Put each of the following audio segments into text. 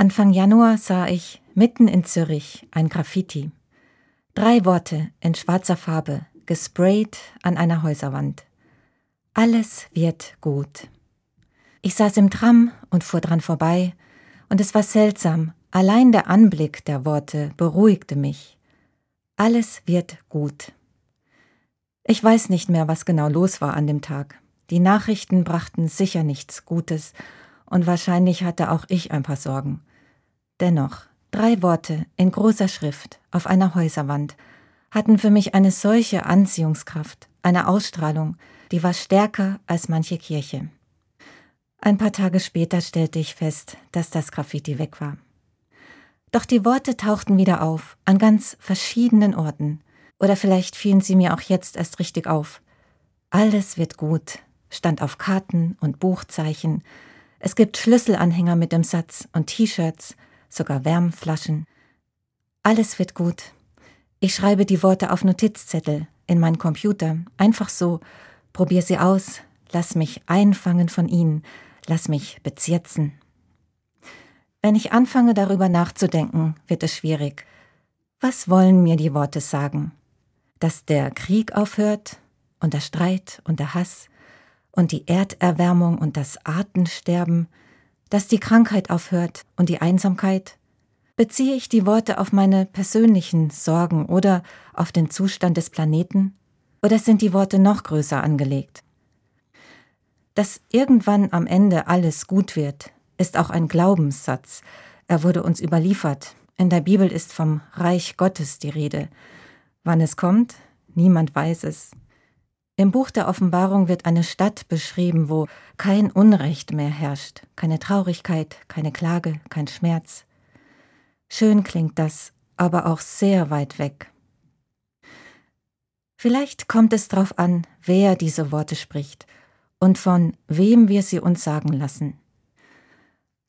Anfang Januar sah ich mitten in Zürich ein Graffiti. Drei Worte in schwarzer Farbe, gesprayt an einer Häuserwand. Alles wird gut. Ich saß im Tram und fuhr dran vorbei, und es war seltsam, allein der Anblick der Worte beruhigte mich. Alles wird gut. Ich weiß nicht mehr, was genau los war an dem Tag. Die Nachrichten brachten sicher nichts Gutes, und wahrscheinlich hatte auch ich ein paar Sorgen. Dennoch, drei Worte in großer Schrift auf einer Häuserwand hatten für mich eine solche Anziehungskraft, eine Ausstrahlung, die war stärker als manche Kirche. Ein paar Tage später stellte ich fest, dass das Graffiti weg war. Doch die Worte tauchten wieder auf, an ganz verschiedenen Orten. Oder vielleicht fielen sie mir auch jetzt erst richtig auf. Alles wird gut, stand auf Karten und Buchzeichen. Es gibt Schlüsselanhänger mit dem Satz und T-Shirts, sogar Wärmflaschen. Alles wird gut. Ich schreibe die Worte auf Notizzettel in meinen Computer, einfach so, probier sie aus, lass mich einfangen von ihnen, lass mich bezirzen. Wenn ich anfange darüber nachzudenken, wird es schwierig. Was wollen mir die Worte sagen? Dass der Krieg aufhört und der Streit und der Hass und die Erderwärmung und das Artensterben, dass die Krankheit aufhört und die Einsamkeit, Beziehe ich die Worte auf meine persönlichen Sorgen oder auf den Zustand des Planeten? Oder sind die Worte noch größer angelegt? Dass irgendwann am Ende alles gut wird, ist auch ein Glaubenssatz. Er wurde uns überliefert. In der Bibel ist vom Reich Gottes die Rede. Wann es kommt, niemand weiß es. Im Buch der Offenbarung wird eine Stadt beschrieben, wo kein Unrecht mehr herrscht, keine Traurigkeit, keine Klage, kein Schmerz. Schön klingt das, aber auch sehr weit weg. Vielleicht kommt es darauf an, wer diese Worte spricht und von wem wir sie uns sagen lassen.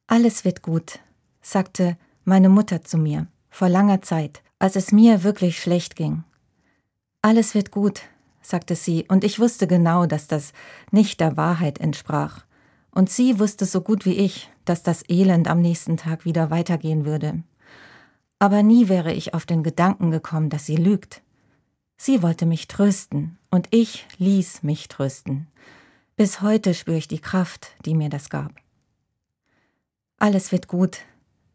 Alles wird gut, sagte meine Mutter zu mir vor langer Zeit, als es mir wirklich schlecht ging. Alles wird gut, sagte sie, und ich wusste genau, dass das nicht der Wahrheit entsprach. Und sie wusste so gut wie ich, dass das Elend am nächsten Tag wieder weitergehen würde. Aber nie wäre ich auf den Gedanken gekommen, dass sie lügt. Sie wollte mich trösten, und ich ließ mich trösten. Bis heute spüre ich die Kraft, die mir das gab. Alles wird gut,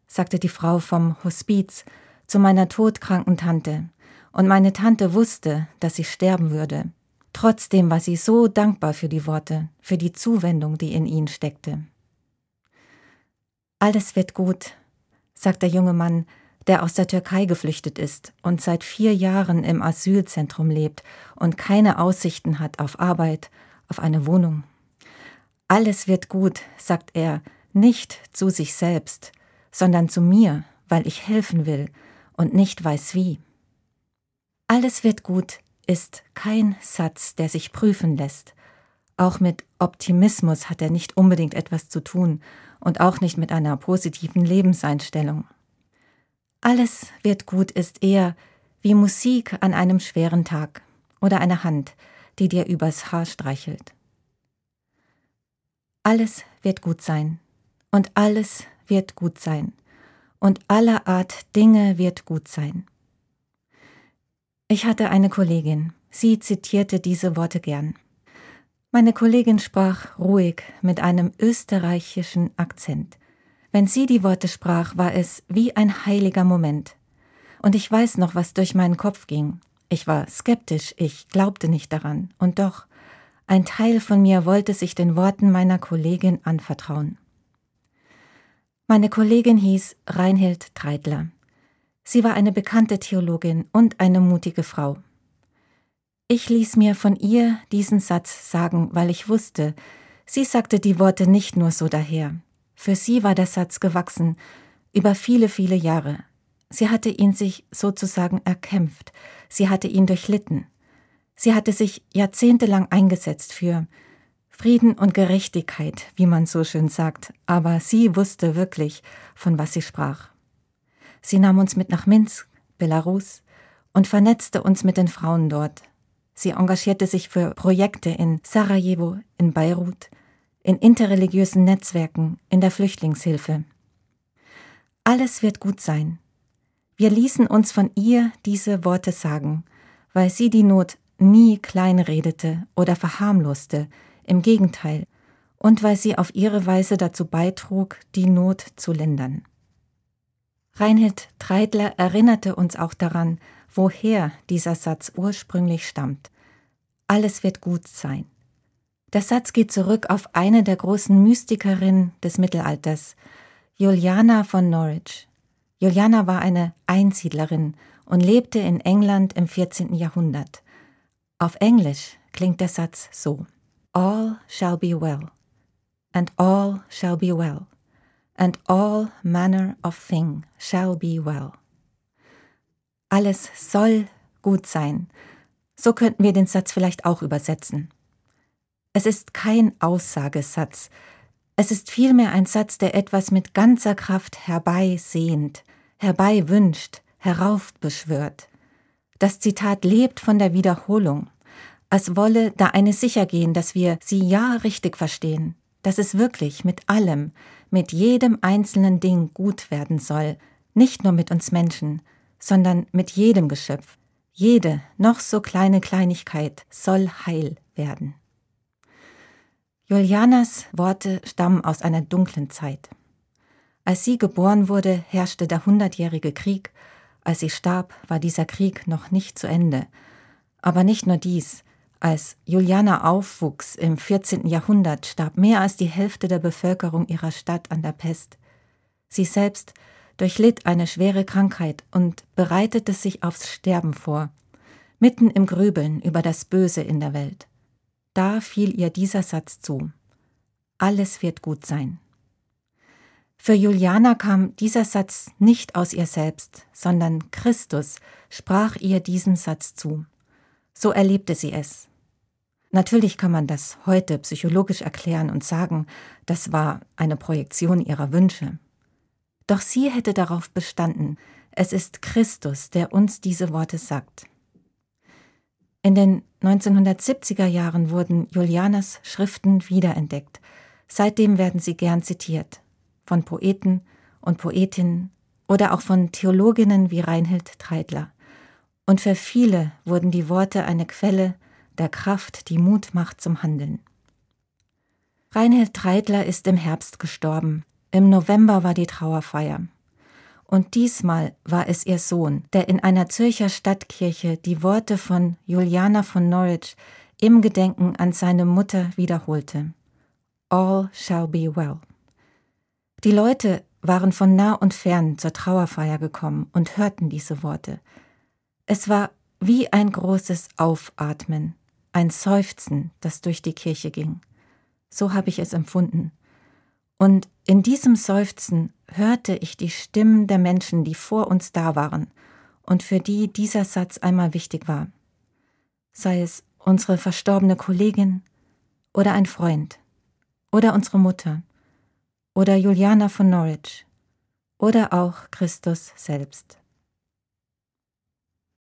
sagte die Frau vom Hospiz zu meiner todkranken Tante, und meine Tante wusste, dass sie sterben würde. Trotzdem war sie so dankbar für die Worte, für die Zuwendung, die in ihnen steckte. Alles wird gut, sagt der junge Mann, der aus der Türkei geflüchtet ist und seit vier Jahren im Asylzentrum lebt und keine Aussichten hat auf Arbeit, auf eine Wohnung. Alles wird gut, sagt er, nicht zu sich selbst, sondern zu mir, weil ich helfen will und nicht weiß wie. Alles wird gut ist kein Satz, der sich prüfen lässt. Auch mit Optimismus hat er nicht unbedingt etwas zu tun und auch nicht mit einer positiven Lebenseinstellung. Alles wird gut ist eher wie Musik an einem schweren Tag oder eine Hand, die dir übers Haar streichelt. Alles wird gut sein und alles wird gut sein und aller Art Dinge wird gut sein. Ich hatte eine Kollegin, sie zitierte diese Worte gern. Meine Kollegin sprach ruhig mit einem österreichischen Akzent. Wenn sie die Worte sprach, war es wie ein heiliger Moment. Und ich weiß noch, was durch meinen Kopf ging. Ich war skeptisch, ich glaubte nicht daran. Und doch, ein Teil von mir wollte sich den Worten meiner Kollegin anvertrauen. Meine Kollegin hieß Reinhild Treidler. Sie war eine bekannte Theologin und eine mutige Frau. Ich ließ mir von ihr diesen Satz sagen, weil ich wusste, sie sagte die Worte nicht nur so daher. Für sie war der Satz gewachsen, über viele, viele Jahre. Sie hatte ihn sich sozusagen erkämpft, sie hatte ihn durchlitten. Sie hatte sich jahrzehntelang eingesetzt für Frieden und Gerechtigkeit, wie man so schön sagt, aber sie wusste wirklich, von was sie sprach. Sie nahm uns mit nach Minsk, Belarus, und vernetzte uns mit den Frauen dort. Sie engagierte sich für Projekte in Sarajevo, in Beirut, in interreligiösen Netzwerken, in der Flüchtlingshilfe. Alles wird gut sein. Wir ließen uns von ihr diese Worte sagen, weil sie die Not nie kleinredete oder verharmloste, im Gegenteil, und weil sie auf ihre Weise dazu beitrug, die Not zu lindern. Reinhild Treidler erinnerte uns auch daran, woher dieser Satz ursprünglich stammt. Alles wird gut sein. Der Satz geht zurück auf eine der großen Mystikerinnen des Mittelalters, Juliana von Norwich. Juliana war eine Einsiedlerin und lebte in England im 14. Jahrhundert. Auf Englisch klingt der Satz so: All shall be well, and all shall be well, and all manner of thing shall be well. Alles soll gut sein. So könnten wir den Satz vielleicht auch übersetzen. Es ist kein Aussagesatz, es ist vielmehr ein Satz, der etwas mit ganzer Kraft herbeisehnt, herbeiwünscht, heraufbeschwört. Das Zitat lebt von der Wiederholung, als wolle da eine sicher gehen, dass wir sie ja richtig verstehen, dass es wirklich mit allem, mit jedem einzelnen Ding gut werden soll, nicht nur mit uns Menschen, sondern mit jedem Geschöpf. Jede noch so kleine Kleinigkeit soll heil werden. Julianas Worte stammen aus einer dunklen Zeit. Als sie geboren wurde, herrschte der Hundertjährige Krieg. Als sie starb, war dieser Krieg noch nicht zu Ende. Aber nicht nur dies. Als Juliana aufwuchs im 14. Jahrhundert, starb mehr als die Hälfte der Bevölkerung ihrer Stadt an der Pest. Sie selbst durchlitt eine schwere Krankheit und bereitete sich aufs Sterben vor, mitten im Grübeln über das Böse in der Welt. Da fiel ihr dieser Satz zu. Alles wird gut sein. Für Juliana kam dieser Satz nicht aus ihr selbst, sondern Christus sprach ihr diesen Satz zu. So erlebte sie es. Natürlich kann man das heute psychologisch erklären und sagen, das war eine Projektion ihrer Wünsche. Doch sie hätte darauf bestanden, es ist Christus, der uns diese Worte sagt. In den 1970er Jahren wurden Julianas Schriften wiederentdeckt. Seitdem werden sie gern zitiert. Von Poeten und Poetinnen oder auch von Theologinnen wie Reinhild Treidler. Und für viele wurden die Worte eine Quelle der Kraft, die Mut macht zum Handeln. Reinhild Treidler ist im Herbst gestorben. Im November war die Trauerfeier. Und diesmal war es ihr Sohn, der in einer Zürcher Stadtkirche die Worte von Juliana von Norwich im Gedenken an seine Mutter wiederholte. All shall be well. Die Leute waren von nah und fern zur Trauerfeier gekommen und hörten diese Worte. Es war wie ein großes Aufatmen, ein Seufzen, das durch die Kirche ging. So habe ich es empfunden. Und in diesem Seufzen hörte ich die Stimmen der Menschen, die vor uns da waren und für die dieser Satz einmal wichtig war. Sei es unsere verstorbene Kollegin oder ein Freund oder unsere Mutter oder Juliana von Norwich oder auch Christus selbst.